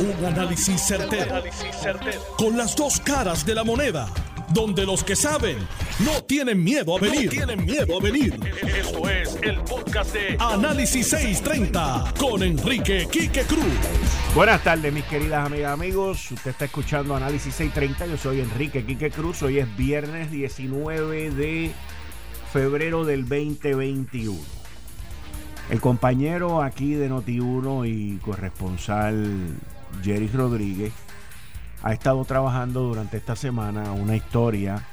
Un análisis certero, Con las dos caras de la moneda. Donde los que saben no tienen miedo a venir. tienen miedo a venir. Esto es el podcast de Análisis 630 con Enrique Quique Cruz. Buenas tardes, mis queridas amigas amigos. Usted está escuchando Análisis 630. Yo soy Enrique Quique Cruz. Hoy es viernes 19 de febrero del 2021. El compañero aquí de Noti1 y corresponsal Jerry Rodríguez ha estado trabajando durante esta semana una historia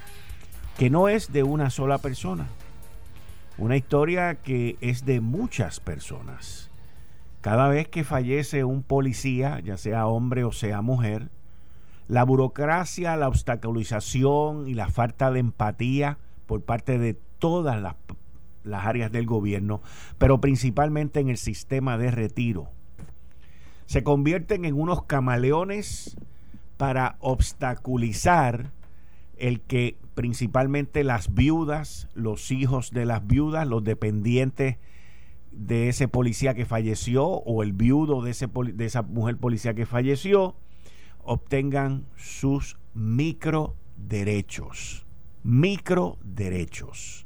que no es de una sola persona, una historia que es de muchas personas. Cada vez que fallece un policía, ya sea hombre o sea mujer, la burocracia, la obstaculización y la falta de empatía por parte de todas las, las áreas del gobierno, pero principalmente en el sistema de retiro, se convierten en unos camaleones para obstaculizar el que principalmente las viudas, los hijos de las viudas, los dependientes de ese policía que falleció o el viudo de, esa mujer policía que falleció, obtengan sus micro derechos. Micro derechos.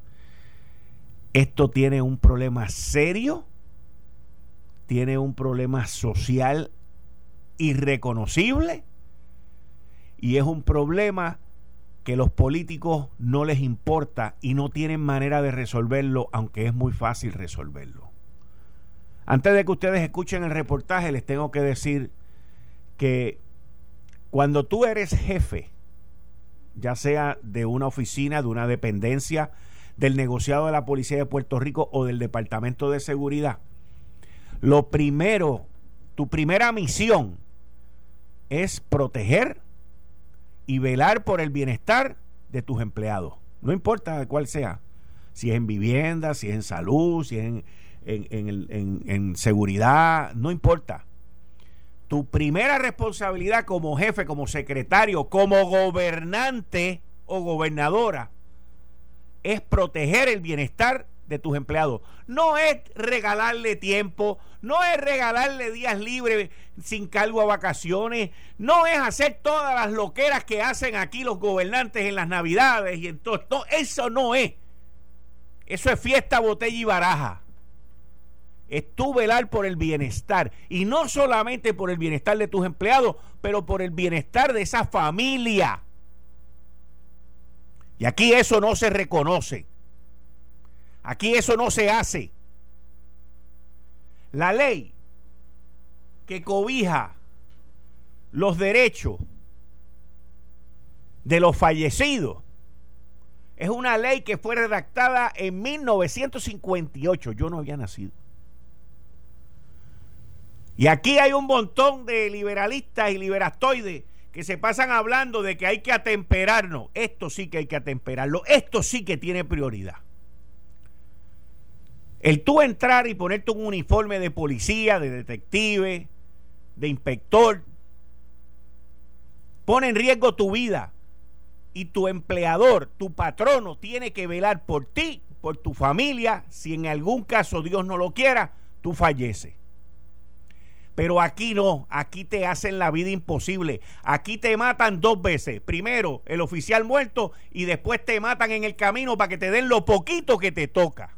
Esto tiene un problema serio tiene un problema social irreconocible y es un problema que los políticos no les importa y no tienen manera de resolverlo, aunque es muy fácil resolverlo. Antes de que ustedes escuchen el reportaje, les tengo que decir que cuando tú eres jefe, ya sea de una oficina, de una dependencia, del negociado de la Policía de Puerto Rico o del Departamento de Seguridad, lo primero, tu primera misión es proteger y velar por el bienestar de tus empleados. No importa cuál sea. Si es en vivienda, si es en salud, si es en, en, en seguridad, no importa. Tu primera responsabilidad como jefe, como secretario, como gobernante o gobernadora es proteger el bienestar de tus empleados. No es regalarle tiempo, no es regalarle días libres sin cargo a vacaciones, no es hacer todas las loqueras que hacen aquí los gobernantes en las navidades y en todo. eso no es. Eso es fiesta, botella y baraja. Es tú velar por el bienestar. Y no solamente por el bienestar de tus empleados, pero por el bienestar de esa familia. Y aquí eso no se reconoce. Aquí eso no se hace. La ley que cobija los derechos de los fallecidos es una ley que fue redactada en 1958. Yo no había nacido. Y aquí hay un montón de liberalistas y liberastoides que se pasan hablando de que hay que atemperarnos. Esto sí que hay que atemperarlo. Esto sí que tiene prioridad. El tú entrar y ponerte un uniforme de policía, de detective, de inspector, pone en riesgo tu vida. Y tu empleador, tu patrono, tiene que velar por ti, por tu familia. Si en algún caso Dios no lo quiera, tú falleces. Pero aquí no, aquí te hacen la vida imposible. Aquí te matan dos veces. Primero el oficial muerto y después te matan en el camino para que te den lo poquito que te toca.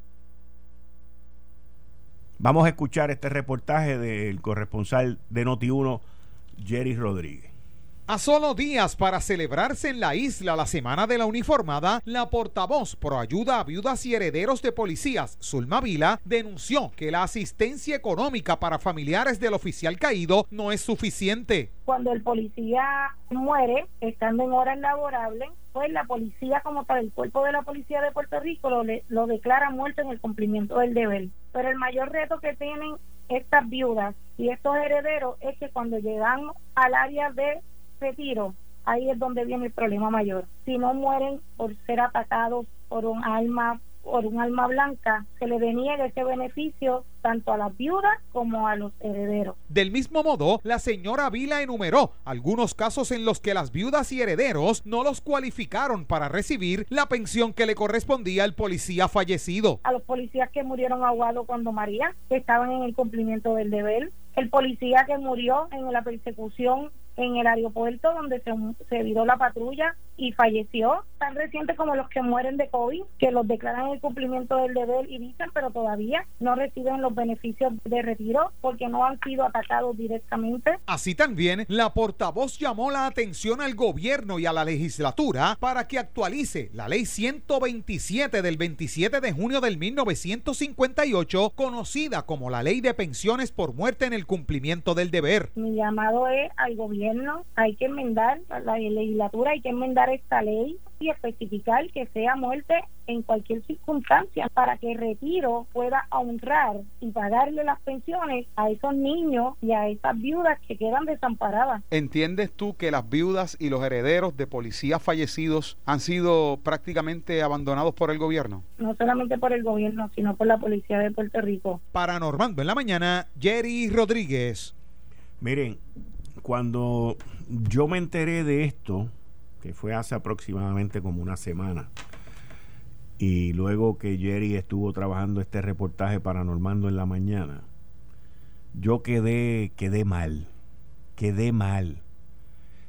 Vamos a escuchar este reportaje del corresponsal de Noti1, Jerry Rodríguez. A solo días para celebrarse en la isla la Semana de la Uniformada, la portavoz pro ayuda a viudas y herederos de policías, Zulma Vila, denunció que la asistencia económica para familiares del oficial caído no es suficiente. Cuando el policía muere, estando en horas laborables, pues la policía como tal, el cuerpo de la policía de Puerto Rico lo, lo declara muerto en el cumplimiento del deber. Pero el mayor reto que tienen estas viudas y estos herederos es que cuando llegan al área de retiro, ahí es donde viene el problema mayor. Si no mueren por ser atacados por un alma por un alma blanca, se le deniega ese beneficio tanto a las viudas como a los herederos. Del mismo modo, la señora Vila enumeró algunos casos en los que las viudas y herederos no los cualificaron para recibir la pensión que le correspondía al policía fallecido. A los policías que murieron ahogados cuando María, que estaban en el cumplimiento del deber, el policía que murió en la persecución en el aeropuerto donde se, se viró la patrulla y falleció, tan reciente como los que mueren de COVID, que los declaran el cumplimiento del deber y dicen, pero todavía no reciben los beneficios de retiro porque no han sido atacados directamente. Así también, la portavoz llamó la atención al gobierno y a la legislatura para que actualice la ley 127 del 27 de junio del 1958, conocida como la ley de pensiones por muerte en el cumplimiento del deber. Mi llamado es al gobierno, hay que enmendar, la legislatura hay que enmendar esta ley y especificar que sea muerte en cualquier circunstancia para que el retiro pueda honrar y pagarle las pensiones a esos niños y a esas viudas que quedan desamparadas. ¿Entiendes tú que las viudas y los herederos de policías fallecidos han sido prácticamente abandonados por el gobierno? No solamente por el gobierno, sino por la policía de Puerto Rico. Para Normando en la mañana, Jerry Rodríguez. Miren, cuando yo me enteré de esto, que fue hace aproximadamente como una semana. Y luego que Jerry estuvo trabajando este reportaje para Normando en la mañana, yo quedé, quedé mal, quedé mal.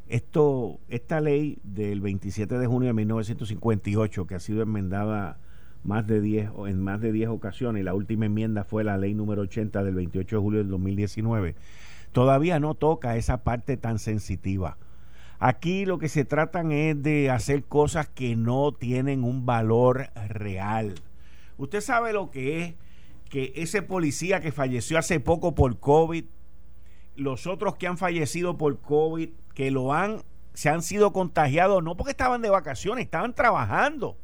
Esto, esta ley del 27 de junio de 1958, que ha sido enmendada más de 10, en más de 10 ocasiones, la última enmienda fue la ley número 80 del 28 de julio del 2019, todavía no toca esa parte tan sensitiva Aquí lo que se tratan es de hacer cosas que no tienen un valor real. Usted sabe lo que es que ese policía que falleció hace poco por COVID, los otros que han fallecido por COVID, que lo han, se han sido contagiados, no porque estaban de vacaciones, estaban trabajando.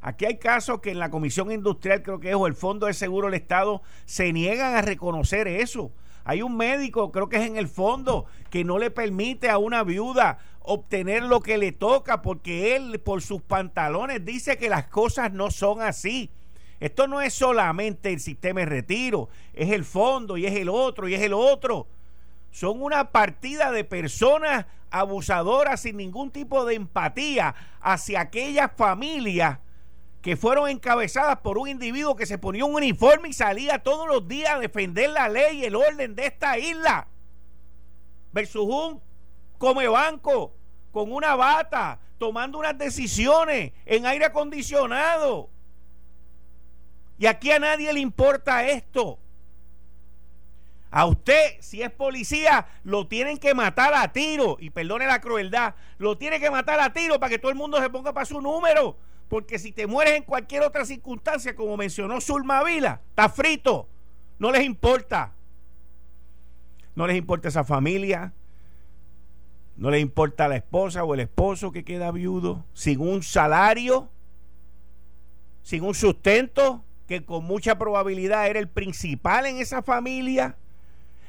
Aquí hay casos que en la Comisión Industrial, creo que es, o el Fondo de Seguro del Estado, se niegan a reconocer eso. Hay un médico, creo que es en el fondo, que no le permite a una viuda obtener lo que le toca porque él por sus pantalones dice que las cosas no son así. Esto no es solamente el sistema de retiro, es el fondo y es el otro y es el otro. Son una partida de personas abusadoras sin ningún tipo de empatía hacia aquellas familias que fueron encabezadas por un individuo que se ponía un uniforme y salía todos los días a defender la ley y el orden de esta isla. Versus un come banco con una bata, tomando unas decisiones en aire acondicionado. Y aquí a nadie le importa esto. A usted, si es policía, lo tienen que matar a tiro. Y perdone la crueldad, lo tienen que matar a tiro para que todo el mundo se ponga para su número. Porque si te mueres en cualquier otra circunstancia, como mencionó Zulma Vila, está frito. No les importa. No les importa esa familia. No les importa la esposa o el esposo que queda viudo, sin un salario, sin un sustento, que con mucha probabilidad era el principal en esa familia.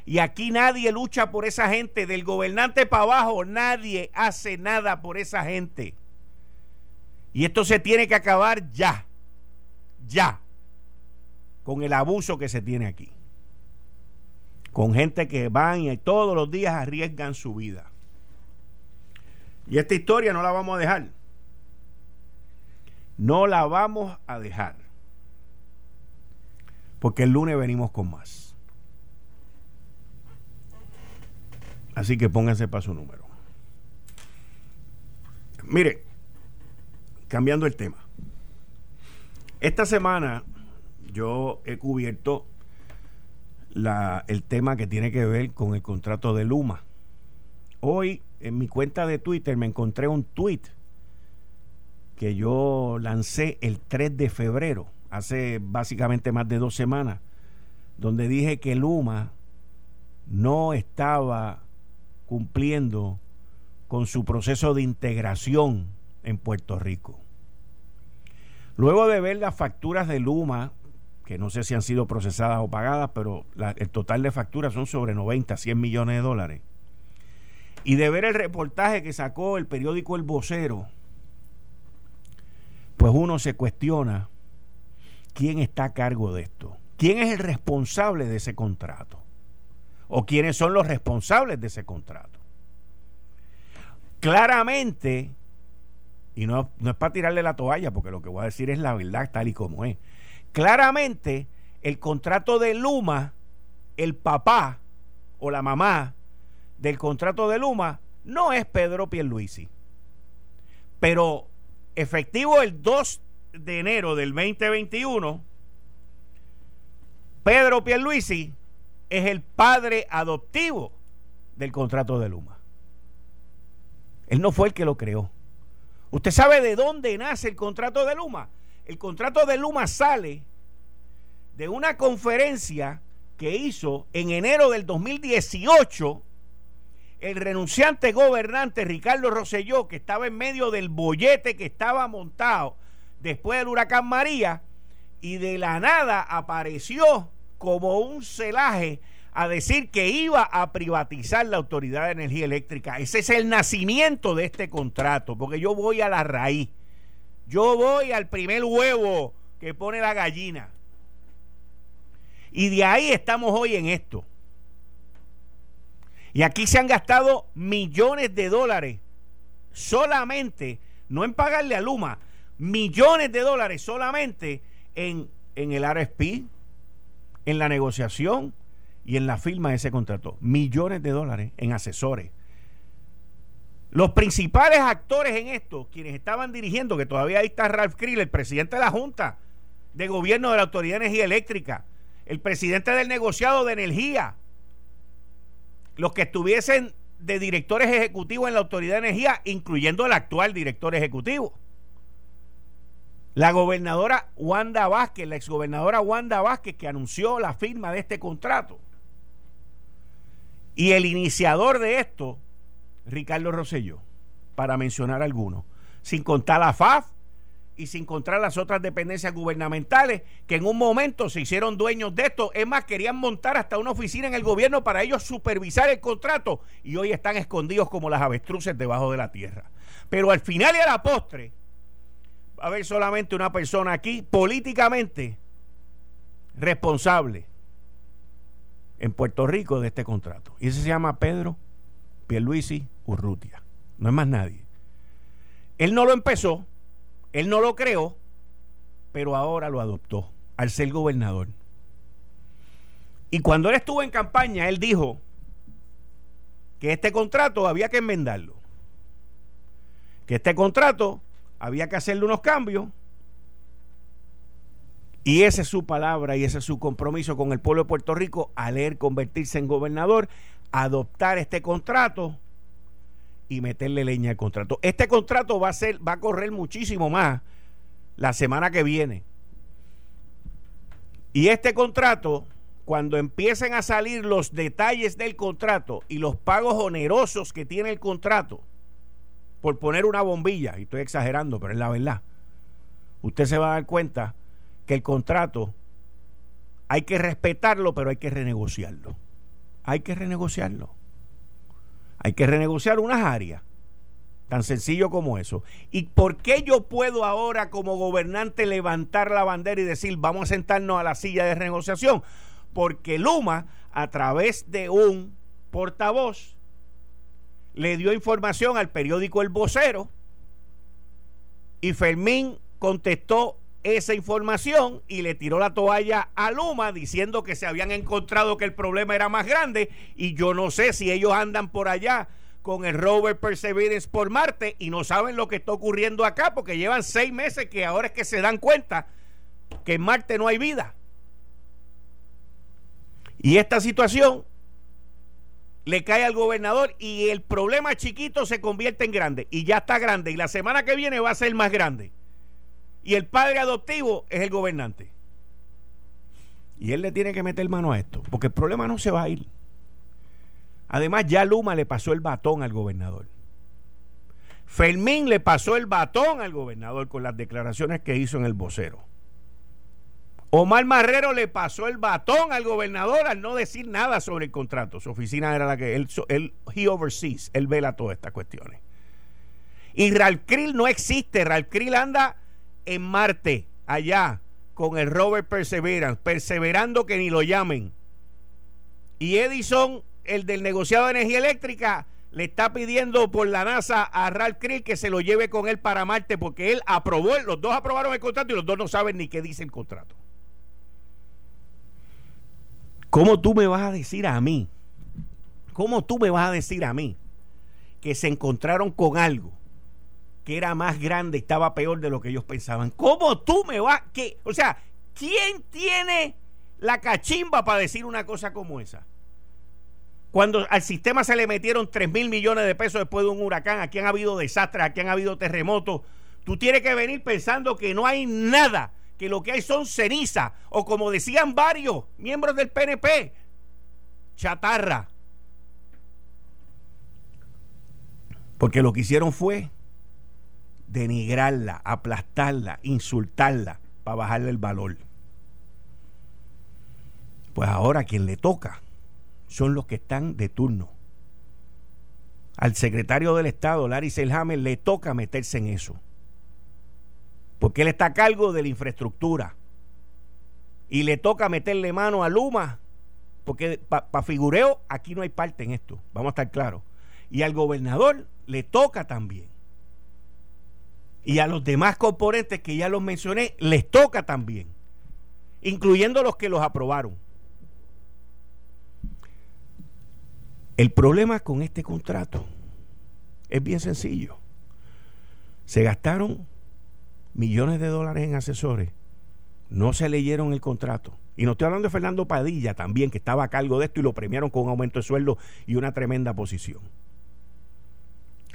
Y aquí nadie lucha por esa gente, del gobernante para abajo, nadie hace nada por esa gente. Y esto se tiene que acabar ya, ya, con el abuso que se tiene aquí. Con gente que van y todos los días arriesgan su vida. Y esta historia no la vamos a dejar. No la vamos a dejar. Porque el lunes venimos con más. Así que pónganse para su número. Mire, cambiando el tema. Esta semana yo he cubierto la, el tema que tiene que ver con el contrato de Luma. Hoy en mi cuenta de Twitter me encontré un tweet que yo lancé el 3 de febrero, hace básicamente más de dos semanas, donde dije que Luma no estaba cumpliendo con su proceso de integración en Puerto Rico. Luego de ver las facturas de Luma, que no sé si han sido procesadas o pagadas, pero el total de facturas son sobre 90, 100 millones de dólares. Y de ver el reportaje que sacó el periódico El Vocero, pues uno se cuestiona quién está a cargo de esto. ¿Quién es el responsable de ese contrato? ¿O quiénes son los responsables de ese contrato? Claramente, y no, no es para tirarle la toalla, porque lo que voy a decir es la verdad tal y como es. Claramente, el contrato de Luma, el papá, o la mamá del contrato de Luma no es Pedro Pierluisi. Pero efectivo el 2 de enero del 2021, Pedro Pierluisi es el padre adoptivo del contrato de Luma. Él no fue el que lo creó. ¿Usted sabe de dónde nace el contrato de Luma? El contrato de Luma sale de una conferencia que hizo en enero del 2018 el renunciante gobernante Ricardo Rosselló, que estaba en medio del bollete que estaba montado después del huracán María, y de la nada apareció como un celaje a decir que iba a privatizar la Autoridad de Energía Eléctrica. Ese es el nacimiento de este contrato, porque yo voy a la raíz. Yo voy al primer huevo que pone la gallina. Y de ahí estamos hoy en esto. Y aquí se han gastado millones de dólares solamente, no en pagarle a Luma, millones de dólares solamente en, en el RSP, en la negociación y en la firma de ese contrato. Millones de dólares en asesores. Los principales actores en esto, quienes estaban dirigiendo, que todavía ahí está Ralph Krill, el presidente de la Junta de Gobierno de la Autoridad de Energía Eléctrica, el presidente del negociado de energía, los que estuviesen de directores ejecutivos en la Autoridad de Energía, incluyendo el actual director ejecutivo. La gobernadora Wanda Vázquez, la exgobernadora Wanda Vázquez, que anunció la firma de este contrato. Y el iniciador de esto, Ricardo Rosselló, para mencionar algunos, sin contar la FAF y sin contar las otras dependencias gubernamentales que en un momento se hicieron dueños de esto. Es más, querían montar hasta una oficina en el gobierno para ellos supervisar el contrato y hoy están escondidos como las avestruces debajo de la tierra. Pero al final y a la postre, va a haber solamente una persona aquí políticamente responsable en Puerto Rico de este contrato. Y ese se llama Pedro Pierluisi Urrutia. No es más nadie. Él no lo empezó, él no lo creó, pero ahora lo adoptó al ser gobernador. Y cuando él estuvo en campaña, él dijo que este contrato había que enmendarlo. Que este contrato había que hacerle unos cambios. Y esa es su palabra y ese es su compromiso con el pueblo de Puerto Rico al él convertirse en gobernador, adoptar este contrato y meterle leña al contrato. Este contrato va a ser, va a correr muchísimo más la semana que viene. Y este contrato, cuando empiecen a salir los detalles del contrato y los pagos onerosos que tiene el contrato, por poner una bombilla, y estoy exagerando, pero es la verdad, usted se va a dar cuenta que el contrato hay que respetarlo, pero hay que renegociarlo. Hay que renegociarlo. Hay que renegociar unas áreas. Tan sencillo como eso. ¿Y por qué yo puedo ahora como gobernante levantar la bandera y decir vamos a sentarnos a la silla de renegociación? Porque Luma, a través de un portavoz, le dio información al periódico El Vocero y Fermín contestó esa información y le tiró la toalla a Luma diciendo que se habían encontrado que el problema era más grande y yo no sé si ellos andan por allá con el rover Perseverance por Marte y no saben lo que está ocurriendo acá porque llevan seis meses que ahora es que se dan cuenta que en Marte no hay vida. Y esta situación le cae al gobernador y el problema chiquito se convierte en grande y ya está grande y la semana que viene va a ser más grande y el padre adoptivo es el gobernante. Y él le tiene que meter mano a esto, porque el problema no se va a ir. Además, ya Luma le pasó el batón al gobernador. Fermín le pasó el batón al gobernador con las declaraciones que hizo en el vocero. Omar Marrero le pasó el batón al gobernador al no decir nada sobre el contrato. Su oficina era la que él, él he oversees, él vela todas estas cuestiones. Y Ralcril no existe. Ralcril anda en Marte, allá, con el rover Perseverance, perseverando que ni lo llamen. Y Edison, el del negociado de energía eléctrica, le está pidiendo por la NASA a Ralph Krill que se lo lleve con él para Marte porque él aprobó, los dos aprobaron el contrato y los dos no saben ni qué dice el contrato. ¿Cómo tú me vas a decir a mí ¿Cómo tú me vas a decir a mí que se encontraron con algo que era más grande estaba peor de lo que ellos pensaban? ¿Cómo tú me vas que, o sea, quién tiene la cachimba para decir una cosa como esa? Cuando al sistema se le metieron 3 mil millones de pesos después de un huracán, aquí han habido desastres, aquí han habido terremotos, tú tienes que venir pensando que no hay nada, que lo que hay son cenizas, o como decían varios miembros del PNP, chatarra. Porque lo que hicieron fue denigrarla, aplastarla, insultarla para bajarle el valor. Pues ahora quien le toca son los que están de turno. Al secretario del Estado, Larry Selhammer, le toca meterse en eso. Porque él está a cargo de la infraestructura. Y le toca meterle mano a Luma. Porque para figureo, aquí no hay parte en esto. Vamos a estar claros. Y al gobernador le toca también. Y a los demás componentes que ya los mencioné, les toca también. Incluyendo los que los aprobaron. El problema con este contrato es bien sencillo. Se gastaron millones de dólares en asesores, no se leyeron el contrato. Y no estoy hablando de Fernando Padilla también, que estaba a cargo de esto y lo premiaron con un aumento de sueldo y una tremenda posición.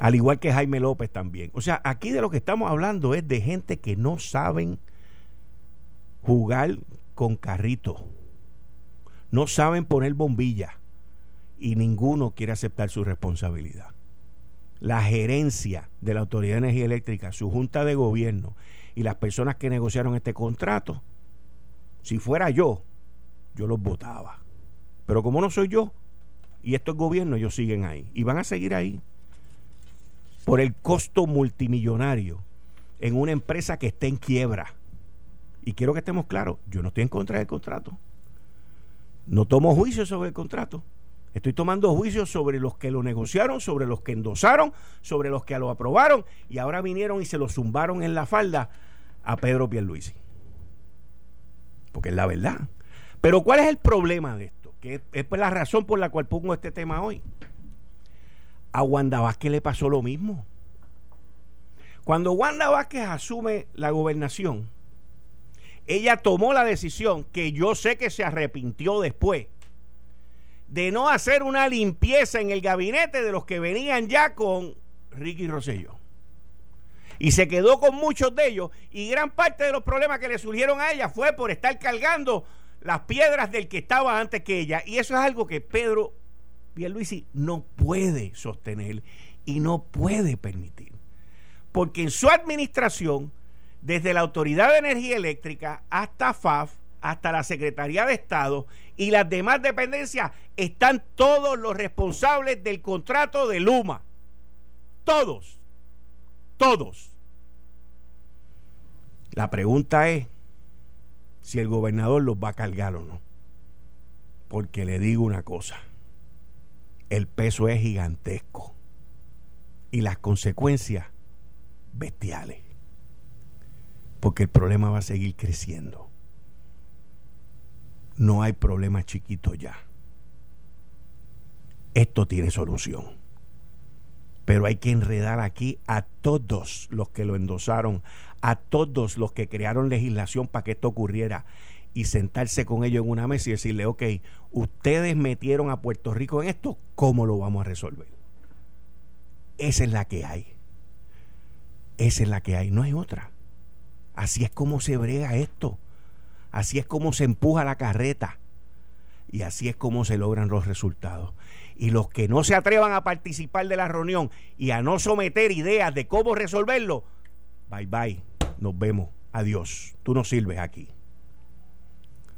Al igual que Jaime López también. O sea, aquí de lo que estamos hablando es de gente que no saben jugar con carrito. No saben poner bombilla y ninguno quiere aceptar su responsabilidad. La gerencia de la Autoridad de Energía Eléctrica, su junta de gobierno y las personas que negociaron este contrato, si fuera yo, yo los votaba. Pero como no soy yo, y estos gobiernos, ellos siguen ahí. Y van a seguir ahí. Por el costo multimillonario en una empresa que está en quiebra. Y quiero que estemos claros, yo no estoy en contra del contrato. No tomo juicio sobre el contrato. Estoy tomando juicios sobre los que lo negociaron, sobre los que endosaron, sobre los que lo aprobaron y ahora vinieron y se lo zumbaron en la falda a Pedro Pierluisi. Porque es la verdad. Pero ¿cuál es el problema de esto? Que es pues la razón por la cual pongo este tema hoy. A Wanda Vázquez le pasó lo mismo. Cuando Wanda Vázquez asume la gobernación, ella tomó la decisión que yo sé que se arrepintió después de no hacer una limpieza en el gabinete de los que venían ya con Ricky Rosselló. Y se quedó con muchos de ellos. Y gran parte de los problemas que le surgieron a ella fue por estar cargando las piedras del que estaba antes que ella. Y eso es algo que Pedro Pierluisi no puede sostener y no puede permitir. Porque en su administración, desde la Autoridad de Energía Eléctrica hasta FAF, hasta la Secretaría de Estado y las demás dependencias están todos los responsables del contrato de Luma. Todos. Todos. La pregunta es si el gobernador los va a cargar o no. Porque le digo una cosa, el peso es gigantesco y las consecuencias bestiales. Porque el problema va a seguir creciendo no hay problema chiquito ya. Esto tiene solución. Pero hay que enredar aquí a todos los que lo endosaron, a todos los que crearon legislación para que esto ocurriera y sentarse con ellos en una mesa y decirle, ok, ustedes metieron a Puerto Rico en esto, ¿cómo lo vamos a resolver? Esa es la que hay. Esa es la que hay, no hay otra. Así es como se brega esto. Así es como se empuja la carreta. Y así es como se logran los resultados. Y los que no se atrevan a participar de la reunión y a no someter ideas de cómo resolverlo, bye bye, nos vemos, adiós. Tú no sirves aquí.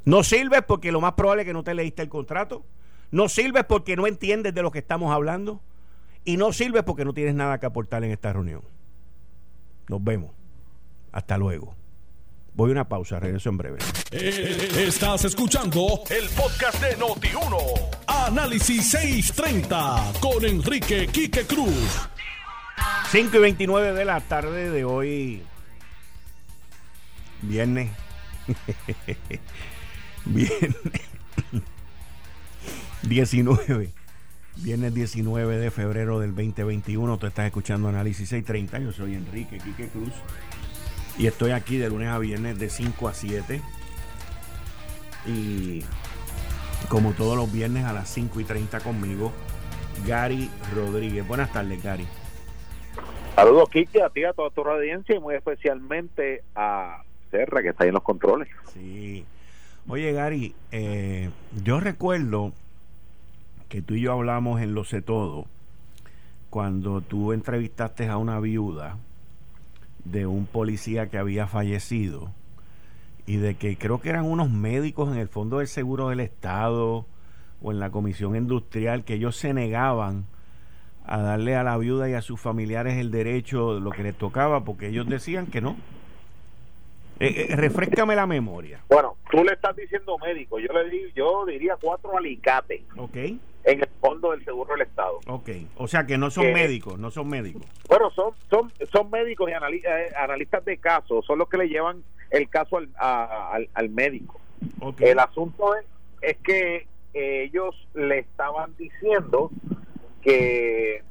No sirves porque lo más probable es que no te leíste el contrato. No sirves porque no entiendes de lo que estamos hablando. Y no sirves porque no tienes nada que aportar en esta reunión. Nos vemos. Hasta luego. Voy a una pausa, regreso en breve. Eh, estás escuchando el podcast de Noti1. Análisis 630 con Enrique Quique Cruz. 5 y 29 de la tarde de hoy. Viernes. Viernes. 19 Viernes 19 de febrero del 2021, tú estás escuchando Análisis 630. Yo soy Enrique Quique Cruz y estoy aquí de lunes a viernes de 5 a 7. Y como todos los viernes a las 5 y 30 conmigo, Gary Rodríguez. Buenas tardes, Gary. Saludos, Quique, a ti, a toda tu audiencia y muy especialmente a Serra, que está ahí en los controles. Sí. Oye, Gary, eh, yo recuerdo que tú y yo hablamos en Lo Sé Todo, cuando tú entrevistaste a una viuda de un policía que había fallecido y de que creo que eran unos médicos en el Fondo del Seguro del Estado o en la Comisión Industrial que ellos se negaban a darle a la viuda y a sus familiares el derecho, lo que les tocaba, porque ellos decían que no. Eh, eh, refrescame la memoria. Bueno, tú le estás diciendo médico, yo le digo, yo diría cuatro alicates. Ok. En el fondo del seguro del Estado. Ok, o sea que no son médicos, no son médicos. Bueno, son son son médicos y eh, analistas de casos, son los que le llevan el caso al, al, médico. El asunto es, es que ellos le estaban diciendo que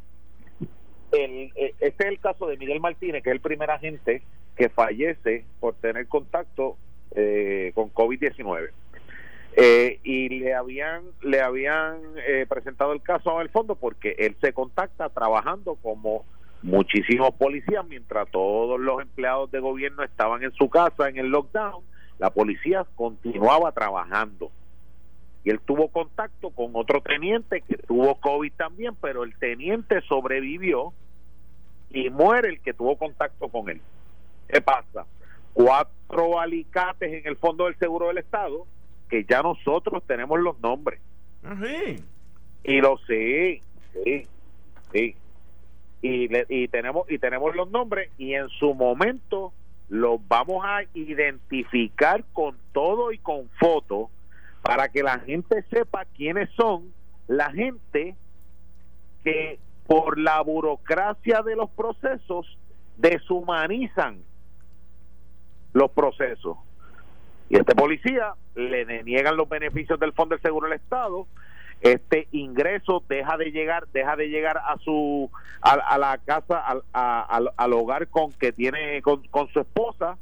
el, este es el caso de Miguel Martínez, que es el primer agente que fallece por tener contacto eh, con COVID-19. Eh, y le habían le habían eh, presentado el caso al fondo porque él se contacta trabajando como muchísimos policías mientras todos los empleados de gobierno estaban en su casa en el lockdown la policía continuaba trabajando y él tuvo contacto con otro teniente que tuvo COVID también pero el teniente sobrevivió y muere el que tuvo contacto con él ¿Qué pasa? Cuatro alicates en el Fondo del Seguro del Estado que ya nosotros tenemos los nombres. Ah, y lo sé, sí, sí. Y, y tenemos y tenemos los nombres y en su momento los vamos a identificar con todo y con foto para que la gente sepa quiénes son la gente que por la burocracia de los procesos deshumanizan los procesos. Y este policía le deniegan los beneficios del Fondo del Seguro del Estado, este ingreso deja de llegar deja de llegar a su a, la casa al, al, hogar con que tiene con, su esposa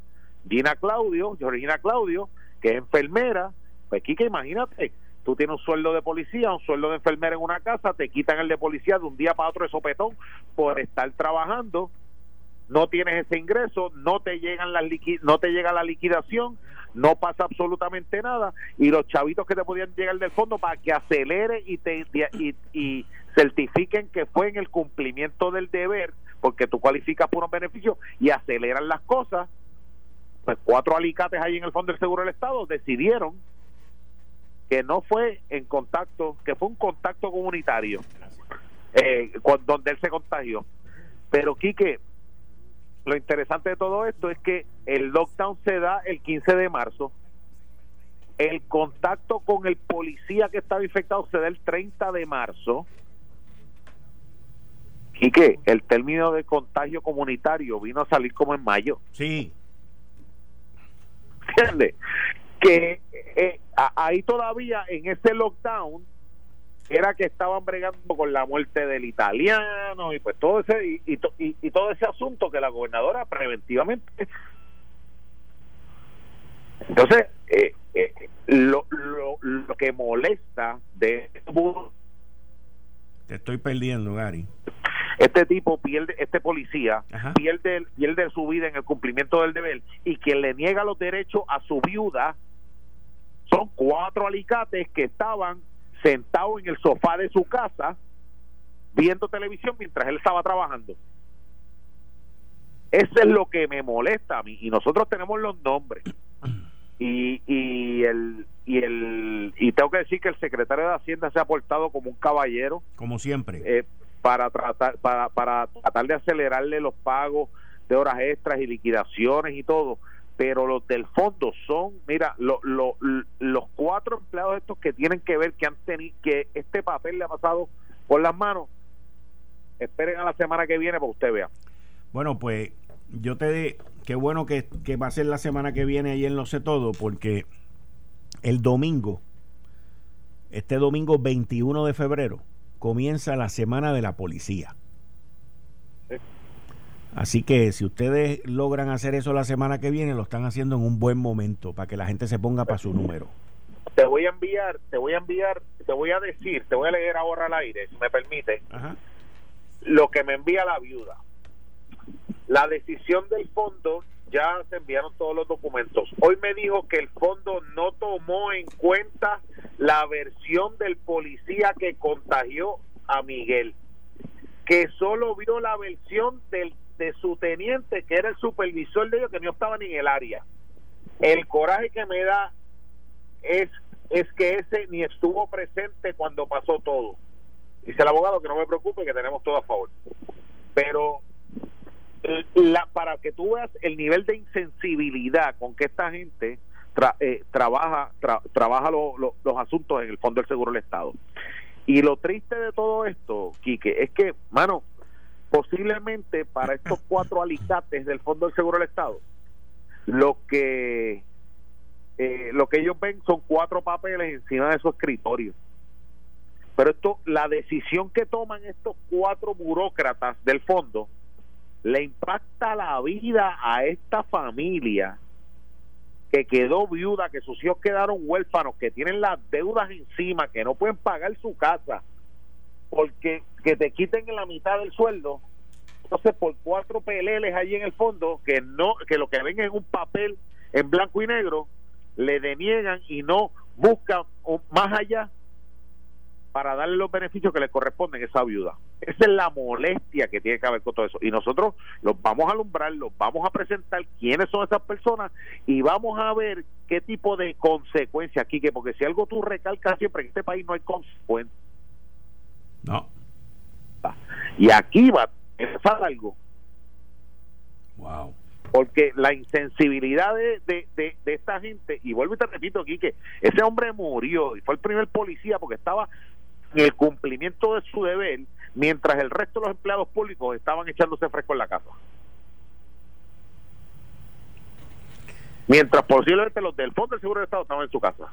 Gina Claudio Georgina Claudio que es enfermera. Pues Kike imagínate tú tienes un sueldo de policía un sueldo de enfermera en una casa te quitan el de policía de un día para otro de sopetón por estar trabajando no tienes ese ingreso, no te llegan las no te llega la liquidación, no pasa absolutamente nada y los chavitos que te podían llegar del fondo para que acelere y te y, certifiquen que fue en el cumplimiento del deber, porque tú cualificas por un beneficio y aceleran las cosas. Pues cuatro alicates ahí en el Fondo del Seguro del Estado decidieron que no fue en contacto, que fue un contacto comunitario eh, donde él se contagió. Pero Quique, lo interesante de todo esto es que el lockdown se da el 15 de marzo. El contacto con el policía que estaba infectado se da el 30 de marzo. Y que el término de contagio comunitario vino a salir como en mayo. Sí. ¿Entiendes? Que eh, ahí todavía en ese lockdown era que estaban bregando con la muerte del italiano y pues todo ese y, y, todo ese asunto que la gobernadora preventivamente entonces eh, eh, lo, lo, que molesta de te estoy perdiendo Gary. Este tipo pierde este policía pierde pierde su vida en el cumplimiento del deber y quien le niega los derechos a su viuda son cuatro alicates que estaban sentado en el sofá de su casa viendo televisión mientras él estaba trabajando. Eso es lo que me molesta a mí y nosotros tenemos los nombres. Y, y el y el y tengo que decir que el secretario de Hacienda se ha portado como un caballero, como siempre, eh, para tratar para, para tratar de acelerarle los pagos de horas extras y liquidaciones y todo pero los del fondo son, mira, lo, los cuatro empleados estos que tienen que ver que han tenido, que este papel le ha pasado por las manos, esperen a la semana que viene para usted vea. Bueno, pues yo te de, qué bueno que, que va a ser la semana que viene ahí en Lo Sé Todo, porque el domingo, este domingo 21 de febrero, comienza la semana de la policía. Así que si ustedes logran hacer eso la semana que viene, lo están haciendo en un buen momento para que la gente se ponga para su número. Te voy a enviar, te voy a enviar, te voy a decir, te voy a leer ahora al aire, si me permite, lo que me envía la viuda. La decisión del fondo ya se enviaron todos los documentos. Hoy me dijo que el fondo no tomó en cuenta la versión del policía que contagió a Miguel, que solo vio la versión del de su teniente, que era el supervisor de ellos, que no estaba ni en el área. El coraje que me da es, es que ese ni estuvo presente cuando pasó todo. Dice el abogado que no me preocupe, que tenemos todo a favor. Pero la, para que tú veas el nivel de insensibilidad con que esta gente eh, trabaja trabaja los asuntos en el Fondo del Seguro del Estado. Y lo triste de todo esto, Quique, es que, mano, posiblemente para estos cuatro alicates del Fondo del Seguro del Estado, lo que eh, lo que ellos ven son cuatro papeles encima de su escritorio. Pero esto, la decisión que toman estos cuatro burócratas del fondo le impacta la vida a esta familia que quedó viuda, que sus hijos quedaron huérfanos, que tienen las deudas encima, que no pueden pagar su casa, porque que te quiten la mitad del sueldo entonces por cuatro PLLs allí en el fondo que no que lo que ven es un papel en blanco y negro le deniegan y no buscan más allá para darle los beneficios que le corresponden a esa viuda. Esa es la molestia que tiene que haber con todo eso. Y nosotros los vamos a alumbrar, los vamos a presentar quiénes son esas personas y vamos a ver qué tipo de consecuencias aquí, que porque si algo tú recalcas siempre en este país no hay consecuencias. No. Y aquí va a algo. Wow. Porque la insensibilidad de, de, de, esta gente, y vuelvo y te repito aquí que ese hombre murió y fue el primer policía porque estaba en el cumplimiento de su deber, mientras el resto de los empleados públicos estaban echándose fresco en la casa. Mientras posiblemente los del Fondo del Seguro del Estado estaban en su casa.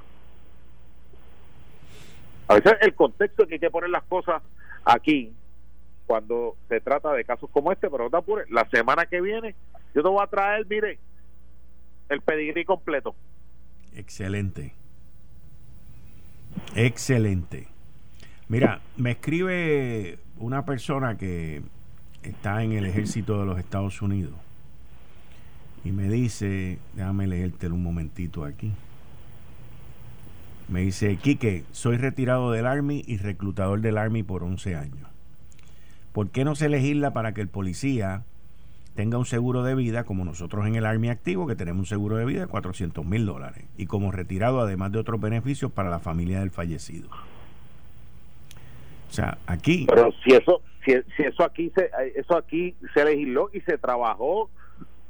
A veces el contexto que hay que poner las cosas aquí cuando se trata de casos como este, pero no te apures, la semana que viene yo te voy a traer, mire, el pedigrí completo. Excelente. Excelente. Mira, me escribe una persona que está en el ejército de los Estados Unidos y me dice, déjame leerte un momentito aquí. Me dice, Quique, soy retirado del Army y reclutador del Army por 11 años. ¿Por qué no se legisla para que el policía tenga un seguro de vida como nosotros en el Army Activo, que tenemos un seguro de vida de 400 mil dólares, y como retirado, además de otros beneficios para la familia del fallecido? O sea, aquí. Pero si eso, si, eso aquí se, eso aquí se legisló y se trabajó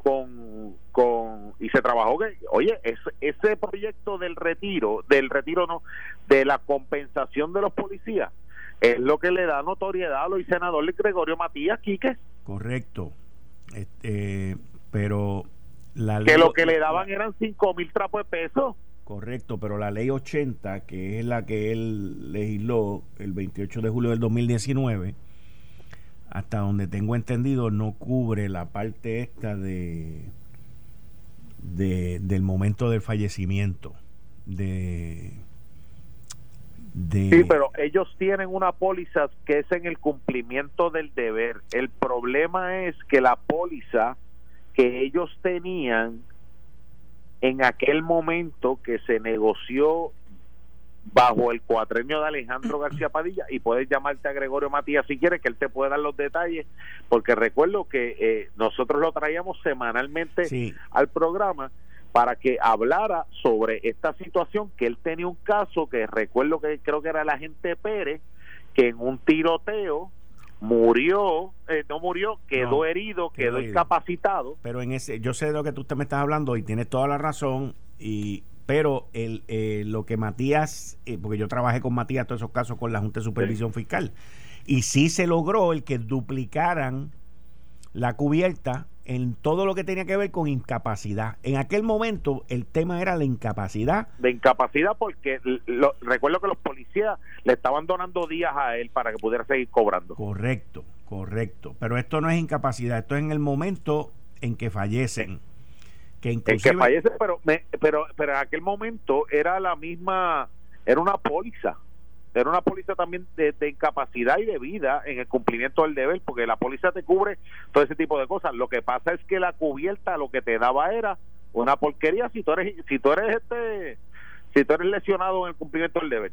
con, con y se trabajó que, oye, ese proyecto del retiro, del retiro no, de la compensación de los policías es lo que le da notoriedad a los senadores Gregorio Matías Quique. Correcto. Este, pero la ley, que lo que le daban eran 5 mil trapos de peso. Correcto, pero la ley 80, que es la que él legisló el 28 de julio del 2019, hasta donde tengo entendido, no cubre la parte esta de, de del momento del fallecimiento. De Sí, pero ellos tienen una póliza que es en el cumplimiento del deber. El problema es que la póliza que ellos tenían en aquel momento que se negoció bajo el cuatrenio de Alejandro García Padilla y puedes llamarte a Gregorio Matías si quieres que él te pueda dar los detalles porque recuerdo que eh, nosotros lo traíamos semanalmente al programa para que hablara sobre esta situación que él tenía un caso que recuerdo que creo que era el agente Pérez que en un tiroteo murió eh, no murió quedó herido quedó, incapacitado. Pero en ese yo sé de lo que tú me estás hablando y tienes toda la razón y pero el, eh, lo que Matías eh, porque yo trabajé con Matías todos esos casos con la Junta de Supervisión Fiscal y sí se logró el que duplicaran la cubierta en todo lo que tenía que ver con incapacidad. En aquel momento el tema era la incapacidad. De incapacidad porque recuerdo que los policías le estaban donando días a él para que pudiera seguir cobrando. Correcto, correcto. Pero esto no es incapacidad, esto es en el momento en que fallecen. Que inclusive... En que fallece, pero, pero, pero en aquel momento era la misma, era una póliza era una póliza también de, incapacidad y de vida en el cumplimiento del deber, porque la póliza te cubre todo ese tipo de cosas. Lo que pasa es que la cubierta lo que te daba era una porquería si tú eres si tú eres este si tú eres lesionado en el cumplimiento del deber.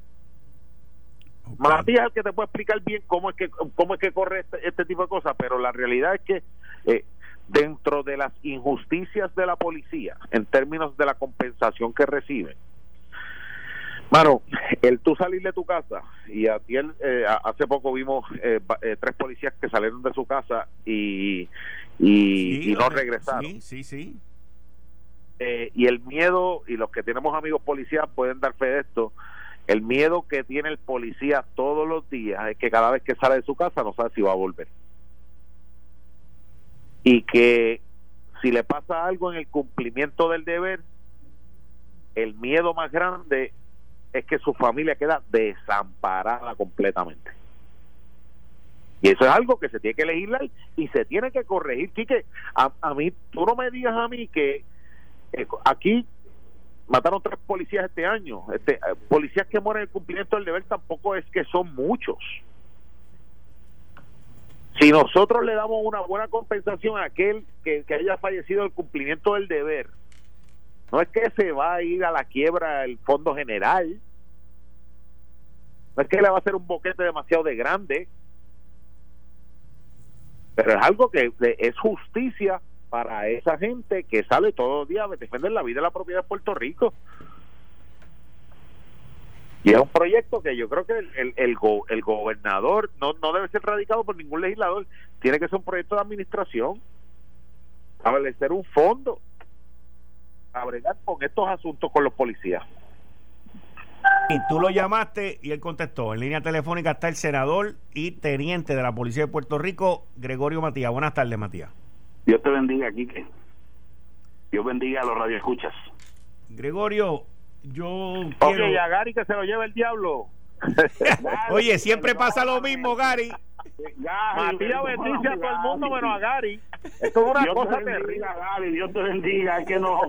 Matías es el que te puede explicar bien cómo es que cómo es que corre este, este tipo de cosas, pero la realidad es que eh, dentro de las injusticias de la policía en términos de la compensación que reciben Mano, el tú salir de tu casa y a ti eh, hace poco vimos eh, eh, tres policías que salieron de su casa y, y, no regresaron. Sí, sí, sí. y el miedo, y los que tenemos amigos policías pueden dar fe de esto, el miedo que tiene el policía todos los días es que cada vez que sale de su casa no sabe si va a volver. Y que si le pasa algo en el cumplimiento del deber, el miedo más grande es que su familia queda desamparada completamente. Y eso es algo que se tiene que legislar y se tiene que corregir. Quique, a, a mí, tú no me digas a mí que eh, aquí mataron tres policías este año. Este, eh, policías que mueren en el cumplimiento del deber tampoco es que son muchos. Si nosotros le damos una buena compensación a aquel que, haya fallecido el cumplimiento del deber, no es que se va a ir a la quiebra el fondo general, no es que le va a hacer un boquete demasiado de grande, pero es algo que es justicia para esa gente que sale todos los días a defender la vida y la propiedad de Puerto Rico. Y es un proyecto que yo creo que el, el, el, gobernador no, no debe ser radicado por ningún legislador, tiene que ser un proyecto de administración, establecer un fondo a bregar con estos asuntos con los policías. Y tú lo llamaste y él contestó. En línea telefónica está el senador y teniente de la Policía de Puerto Rico, Gregorio Matías. Buenas tardes, Matías. Dios te bendiga, Quique. Dios bendiga a los radioescuchas. Gregorio, yo Oye, y a Gary que se lo lleve el diablo. Oye, siempre pasa lo mismo, Gary. Matías bendice a todo el mundo menos a Gary. Esto es una Dios cosa te bendiga, Gary, Dios te bendiga. Es que no,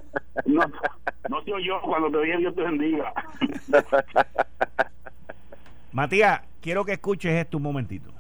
no, no te oyó cuando te dije Dios te bendiga. Matías, quiero que escuches esto un momentito.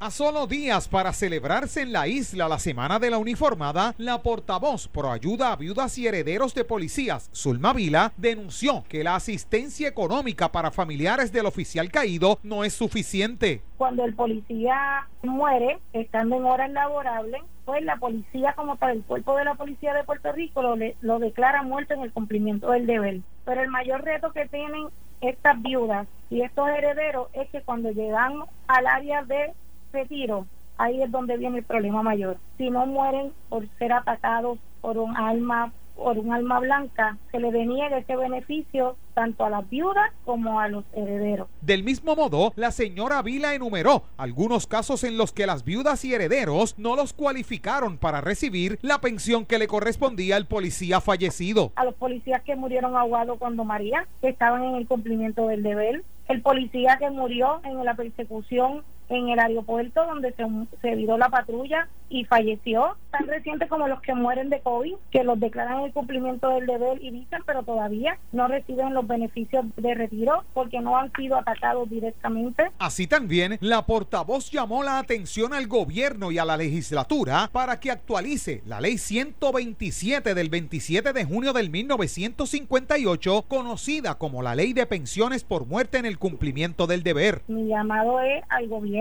A solo días para celebrarse en la isla la Semana de la Uniformada, la portavoz pro ayuda a viudas y herederos de policías, Zulma Vila, denunció que la asistencia económica para familiares del oficial caído no es suficiente. Cuando el policía muere, estando en horas laborables, pues la policía como para el cuerpo de la policía de Puerto Rico lo, lo declara muerto en el cumplimiento del deber. Pero el mayor reto que tienen estas viudas y estos herederos es que cuando llegan al área de retiro, ahí es donde viene el problema mayor. Si no mueren por ser atacados por un alma por un alma blanca, se le deniega ese beneficio tanto a las viudas como a los herederos. Del mismo modo, la señora Vila enumeró algunos casos en los que las viudas y herederos no los cualificaron para recibir la pensión que le correspondía al policía fallecido. A los policías que murieron ahogados cuando María, que estaban en el cumplimiento del deber, el policía que murió en la persecución en el aeropuerto donde se, se viró la patrulla y falleció, tan reciente como los que mueren de COVID, que los declaran el cumplimiento del deber y dicen, pero todavía no reciben los beneficios de retiro porque no han sido atacados directamente. Así también, la portavoz llamó la atención al gobierno y a la legislatura para que actualice la ley 127 del 27 de junio del 1958, conocida como la ley de pensiones por muerte en el cumplimiento del deber. Mi llamado es al gobierno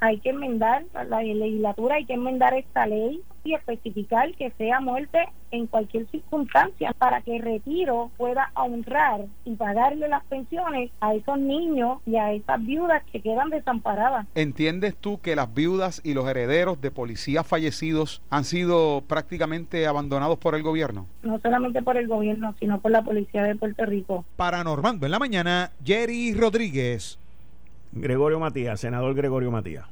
hay que enmendar, la legislatura hay que enmendar esta ley y especificar que sea muerte en cualquier circunstancia para que el retiro pueda honrar y pagarle las pensiones a esos niños y a esas viudas que quedan desamparadas. ¿Entiendes tú que las viudas y los herederos de policías fallecidos han sido prácticamente abandonados por el gobierno? No solamente por el gobierno, sino por la policía de Puerto Rico. Para Normando en la mañana, Jerry Rodríguez. Gregorio Matías, senador Gregorio Matías.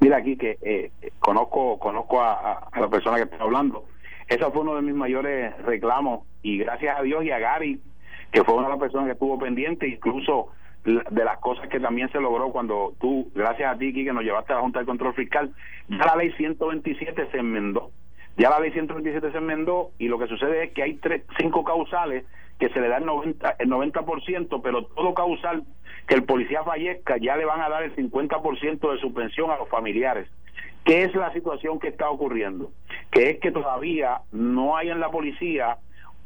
Mira aquí que eh, conozco conozco a, la persona que está hablando. Ese fue uno de mis mayores reclamos y gracias a Dios y a Gary, que fue una de las personas que estuvo pendiente, incluso de las cosas que también se logró cuando tú, gracias a ti, que nos llevaste a la Junta de Control Fiscal, ya la ley 127 se enmendó. Ya la ley 127 se enmendó y lo que sucede es que hay tres, cinco causales que se le da el 90%, el 90%, pero todo causal que el policía fallezca ya le van a dar el 50% de su pensión a los familiares. ¿Qué es la situación que está ocurriendo? Que es que todavía no hay en la policía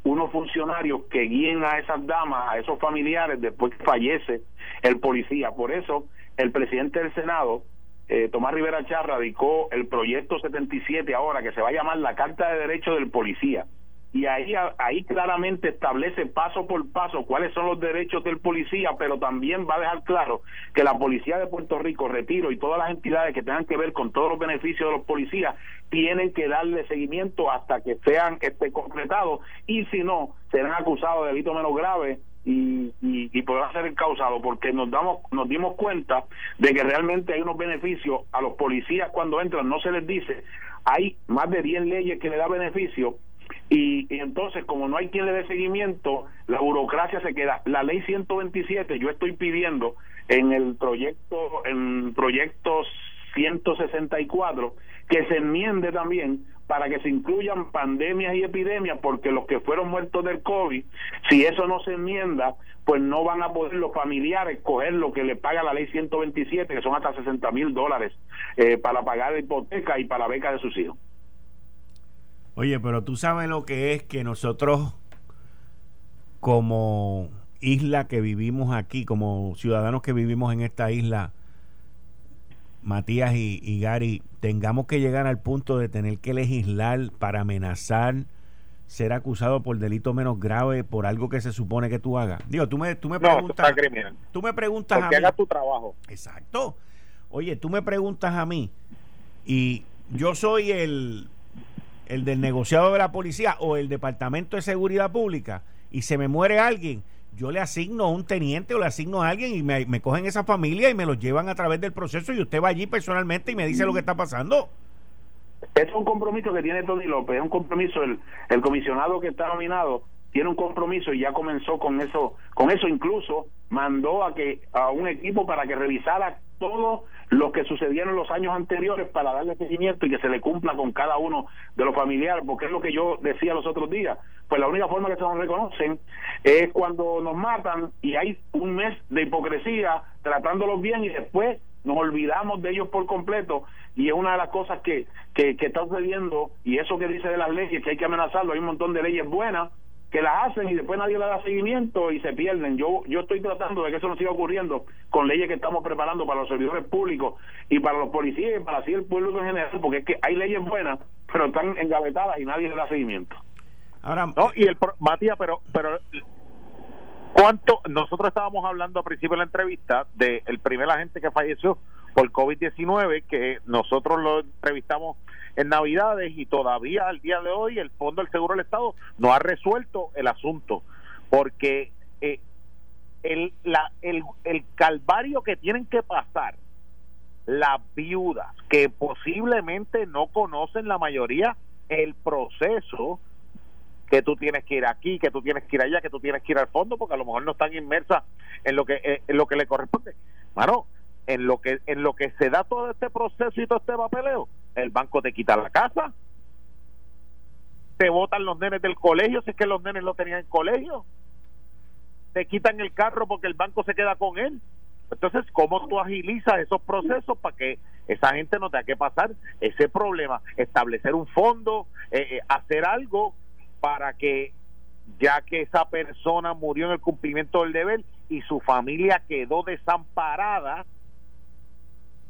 unos funcionarios que guíen a esas damas, a esos familiares después que fallece el policía. Por eso el presidente del Senado, eh, Tomás Rivera Char, radicó el proyecto 77 ahora, que se va a llamar la Carta de Derechos del Policía y ahí, ahí claramente establece paso por paso cuáles son los derechos del policía, pero también va a dejar claro que la Policía de Puerto Rico, Retiro y todas las entidades que tengan que ver con todos los beneficios de los policías tienen que darle seguimiento hasta que sean este, completados y si no, serán acusados de delito menos grave y, y, y podrán ser encausados porque nos damos nos dimos cuenta de que realmente hay unos beneficios a los policías cuando entran, no se les dice, hay más de 10 leyes que le da beneficio y, entonces, como no hay quien le dé seguimiento, la burocracia se queda. La ley 127, yo estoy pidiendo en el proyecto, en proyectos 164, que se enmiende también para que se incluyan pandemias y epidemias, porque los que fueron muertos del COVID, si eso no se enmienda, pues no van a poder los familiares coger lo que le paga la ley 127, que son hasta 60 mil dólares eh, para pagar la hipoteca y para la beca de sus hijos. Oye, pero tú sabes lo que es que nosotros como isla que vivimos aquí, como ciudadanos que vivimos en esta isla, Matías y, Gary, tengamos que llegar al punto de tener que legislar para amenazar ser acusado por delito menos grave por algo que se supone que tú hagas. Digo, tú me, tú me preguntas. tú me preguntas a mí. hagas tu trabajo. Exacto. Oye, tú me preguntas a mí y yo soy el el del negociado de la policía o el departamento de seguridad pública y se me muere alguien, yo le asigno a un teniente o le asigno a alguien y me, cogen esa familia y me los llevan a través del proceso y usted va allí personalmente y me dice lo que está pasando. Es un compromiso que tiene Tony López, es un compromiso, el, el comisionado que está nominado tiene un compromiso y ya comenzó con eso, con eso incluso mandó a que a un equipo para que revisara todo lo que sucedieron los años anteriores para darle seguimiento y que se le cumpla con cada uno de los familiares, porque es lo que yo decía los otros días. Pues la única forma que se nos reconocen es cuando nos matan y hay un mes de hipocresía tratándolos bien y después nos olvidamos de ellos por completo y es una de las cosas que, que, que está sucediendo y eso que dice de las leyes que hay que amenazarlo, hay un montón de leyes buenas que la hacen y después nadie le da seguimiento y se pierden. Yo yo estoy tratando de que eso no siga ocurriendo con leyes que estamos preparando para los servidores públicos y para los policías y para así el pueblo en general, porque es que hay leyes buenas, pero están engavetadas y nadie le da seguimiento. Ahora, no, y el Matías, pero pero ¿cuánto nosotros estábamos hablando al principio de la entrevista del el primer agente que falleció por COVID-19 que nosotros lo entrevistamos en Navidades y todavía al día de hoy el Fondo del Seguro del Estado no ha resuelto el asunto porque eh, el, la, el, el calvario que tienen que pasar las viudas que posiblemente no conocen la mayoría el proceso que tú tienes que ir aquí, que tú tienes que ir allá, que tú tienes que ir al fondo, porque a lo mejor no están inmersas en lo que eh, en lo que le corresponde. Mano, en lo que en lo que se da todo este proceso y todo este papeleo, el banco te quita la casa, te botan los nenes del colegio, si es que los nenes lo tenían en colegio, te quitan el carro porque el banco se queda con él. Entonces, ¿cómo tú agilizas esos procesos para que esa gente no tenga que pasar ese problema? Establecer un fondo, eh, eh, hacer algo para que ya que esa persona murió en el cumplimiento del deber y su familia quedó desamparada,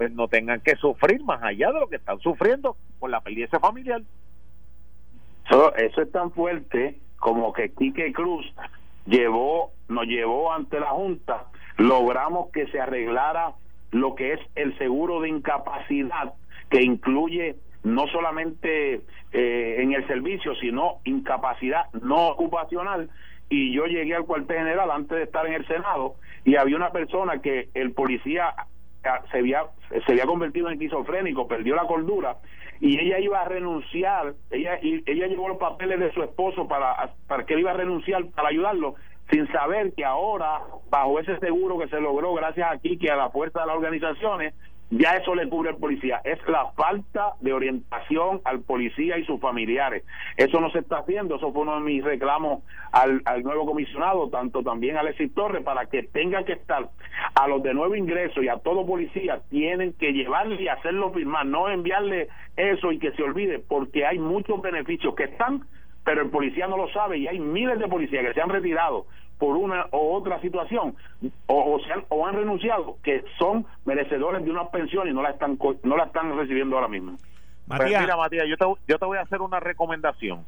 pues no tengan que sufrir más allá de lo que están sufriendo por la pérdida familiar. Eso, es tan fuerte como que Quique Cruz llevó, nos llevó ante la Junta, logramos que se arreglara lo que es el seguro de incapacidad, que incluye no solamente eh, en el servicio, sino incapacidad no ocupacional. Y yo llegué al cuartel general antes de estar en el Senado y había una persona que el policía se había, se había convertido en esquizofrénico, perdió la cordura y ella iba a renunciar, ella, y, ella llevó los papeles de su esposo para, para que él iba a renunciar para ayudarlo, sin saber que ahora, bajo ese seguro que se logró gracias a Kiki, a la fuerza de las organizaciones, ya eso le cubre al policía. Es la falta de orientación al policía y sus familiares. Eso no se está haciendo. Eso fue uno de mis reclamos al, nuevo comisionado, tanto también a Alexis Torres, para que tengan que estar a los de nuevo ingreso y a todo policía, tienen que llevarle y hacerlo firmar, no enviarle eso y que se olvide, porque hay muchos beneficios que están pero el policía no lo sabe y hay miles de policías que se han retirado por una o otra situación o, o, han, o han renunciado que son merecedores de una pensión y no la están no la están recibiendo ahora mismo. Pues mira, Matías, yo te, yo te voy a hacer una recomendación.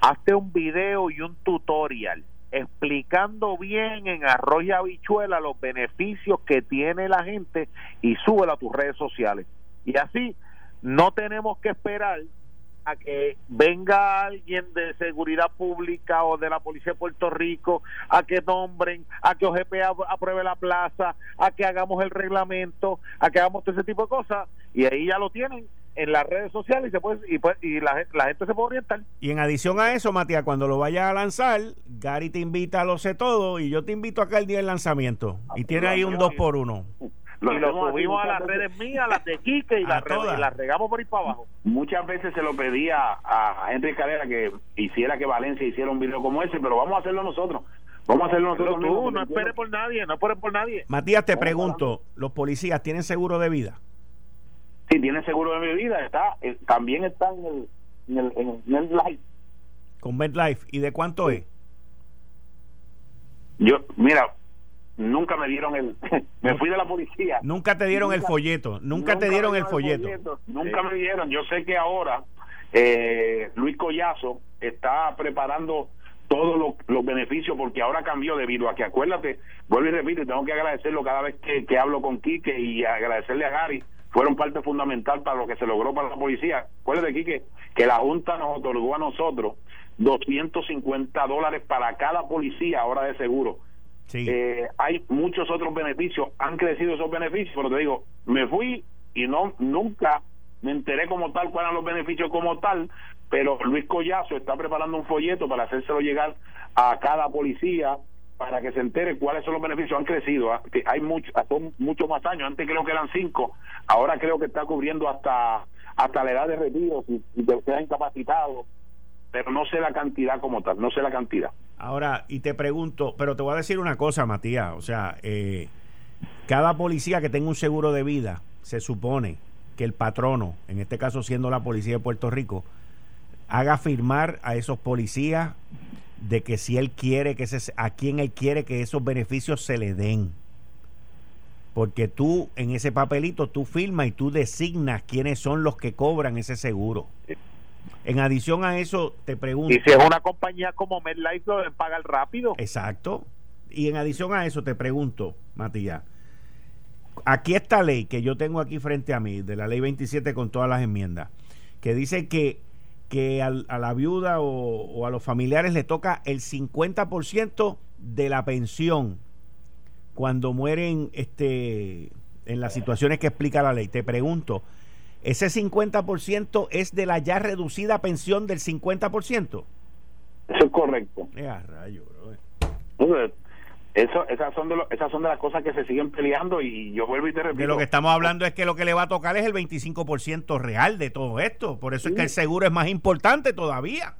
Hazte un video y un tutorial explicando bien en arroz y habichuela los beneficios que tiene la gente y súbelo a tus redes sociales. Y así no tenemos que esperar a que venga alguien de seguridad pública o de la policía de Puerto Rico a que nombren, a que OGP apruebe la plaza, a que hagamos el reglamento, a que hagamos todo ese tipo de cosas y ahí ya lo tienen en las redes sociales y se puede y, pues, y la, la, gente se puede orientar. Y en adición a eso, Matías, cuando lo vayas a lanzar, Gary te invita a lo sé todo y yo te invito acá el día del lanzamiento. Y tiene ahí un 2 por 1 lo y lo subimos a las redes mías, a las de Quique y las, regamos por ahí para abajo. Muchas veces se lo pedía a Henry Calera que hiciera que Valencia hiciera un video como ese, pero vamos a hacerlo nosotros. Vamos a hacerlo nosotros. Tú, no esperes por nadie, no esperes por nadie. Matías, te pregunto, ¿los policías tienen seguro de vida? Sí, tienen seguro de vida, está, eh, también está en el, en el, en el MedLife. ¿Con MedLife? ¿Y de cuánto es? Yo, mira, nunca me dieron el me fui de la policía. Nunca te dieron el folleto nunca, te dieron el folleto, nunca me dieron. Yo sé que ahora eh, Luis Collazo está preparando todos los, beneficios porque ahora cambió debido a que acuérdate vuelvo y repito tengo que agradecerlo cada vez que, que hablo con Quique y agradecerle a Gary fueron parte fundamental para lo que se logró para la policía. Acuérdate Quique que la Junta nos otorgó a nosotros 250 dólares para cada policía ahora de seguro eh, hay muchos otros beneficios, han crecido esos beneficios, pero te digo, me fui y no nunca me enteré como tal cuáles eran los beneficios como tal, pero Luis Collazo está preparando un folleto para hacérselo llegar a cada policía para que se entere cuáles son los beneficios. Han crecido, ¿ah? hay muchos, muchos más años. Antes creo que eran cinco, ahora creo que está cubriendo hasta hasta la edad de retiro si, si te quedas incapacitado pero no sé la cantidad como tal, no sé la cantidad. Ahora, y te pregunto, pero te voy a decir una cosa, Matías, o sea, eh, cada policía que tenga un seguro de vida, se supone que el patrono, en este caso siendo la policía de Puerto Rico, haga firmar a esos policías de que si él quiere que ese, a quien él quiere que esos beneficios se le den. Porque tú en ese papelito tú firmas y tú designas quiénes son los que cobran ese seguro. En adición a eso, te pregunto. Y si es una compañía como MedLife, lo deben pagar rápido. Exacto. Y en adición a eso, te pregunto, Matías. Aquí esta ley que yo tengo aquí frente a mí, de la ley 27 con todas las enmiendas, que dice que, que a la viuda o, a los familiares le toca el 50% de la pensión cuando mueren este, en las situaciones que explica la ley. Te pregunto, ese 50% es de la ya reducida pensión del 50%. Eso es correcto. rayo, Eso, esas, son de esas son de las cosas que se siguen peleando y yo vuelvo y te repito. De lo que estamos hablando es que lo que le va a tocar es el 25% real de todo esto. Por eso es que el seguro es más importante todavía.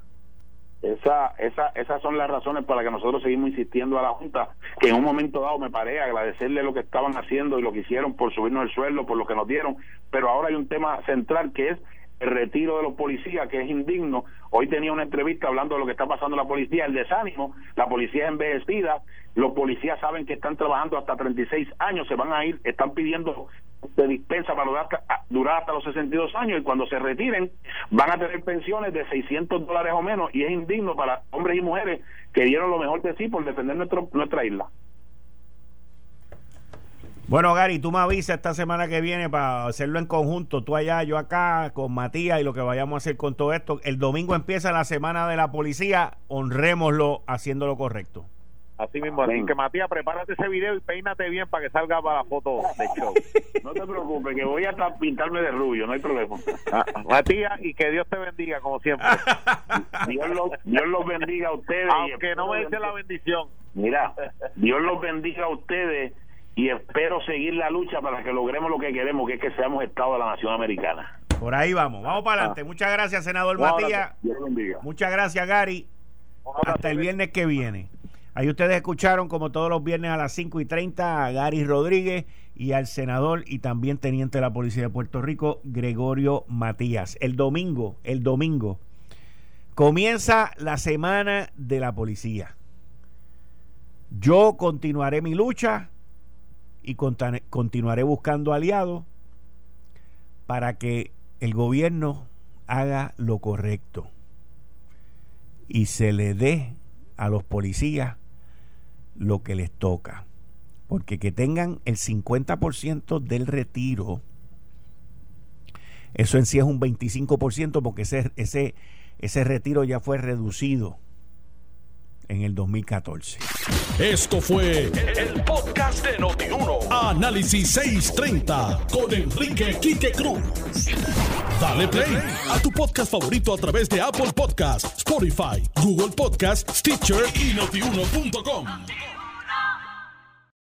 Esa, esa, esas son las razones para las que nosotros seguimos insistiendo a la Junta, que en un momento dado me paré agradecerle lo que estaban haciendo y lo que hicieron por subirnos el sueldo, por lo que nos dieron, pero ahora hay un tema central que es el retiro de los policías, que es indigno. Hoy tenía una entrevista hablando de lo que está pasando en la policía, el desánimo, la policía es envejecida, los policías saben que están trabajando hasta 36 años, se van a ir, están pidiendo de dispensa para durar hasta los 62 años y cuando se retiren van a tener pensiones de 600 dólares o menos y es indigno para hombres y mujeres que dieron lo mejor de sí por defender nuestro, nuestra isla. Bueno, Gary, tú me avisas esta semana que viene para hacerlo en conjunto, tú allá, yo acá, con Matías y lo que vayamos a hacer con todo esto. El domingo empieza la semana de la policía, honrémoslo haciendo lo correcto. Así mismo, así que Matías, prepárate ese video y peínate bien para que salga para la foto de show. No te preocupes, que voy a pintarme de rubio, no hay problema. Ah, Matías, y que Dios te bendiga, como siempre. Dios los, Dios los bendiga a ustedes. Aunque no me dice la bendición. Mira, Dios los bendiga a ustedes y espero seguir la lucha para que logremos lo que queremos, que es que seamos Estado de la Nación Americana. Por ahí vamos, vamos para adelante. Muchas gracias, senador Matías. Muchas gracias, Gary. Hasta el viernes que viene. Ahí ustedes escucharon, como todos los viernes a las 5 y 30, a Gary Rodríguez y al senador y también teniente de la Policía de Puerto Rico, Gregorio Matías. El domingo, el domingo, comienza la semana de la policía. Yo continuaré mi lucha y continuaré buscando aliados para que el gobierno haga lo correcto y se le dé a los policías lo que les toca. Porque que tengan el 50% del retiro, eso en sí es un 25% porque ese, ese, ese retiro ya fue reducido en el 2014. Esto fue el, podcast de Notiuno. Análisis 630 con Enrique Quique Cruz. Dale play a tu podcast favorito a través de Apple Podcasts, Spotify, Google Podcasts, Stitcher y notiuno.com.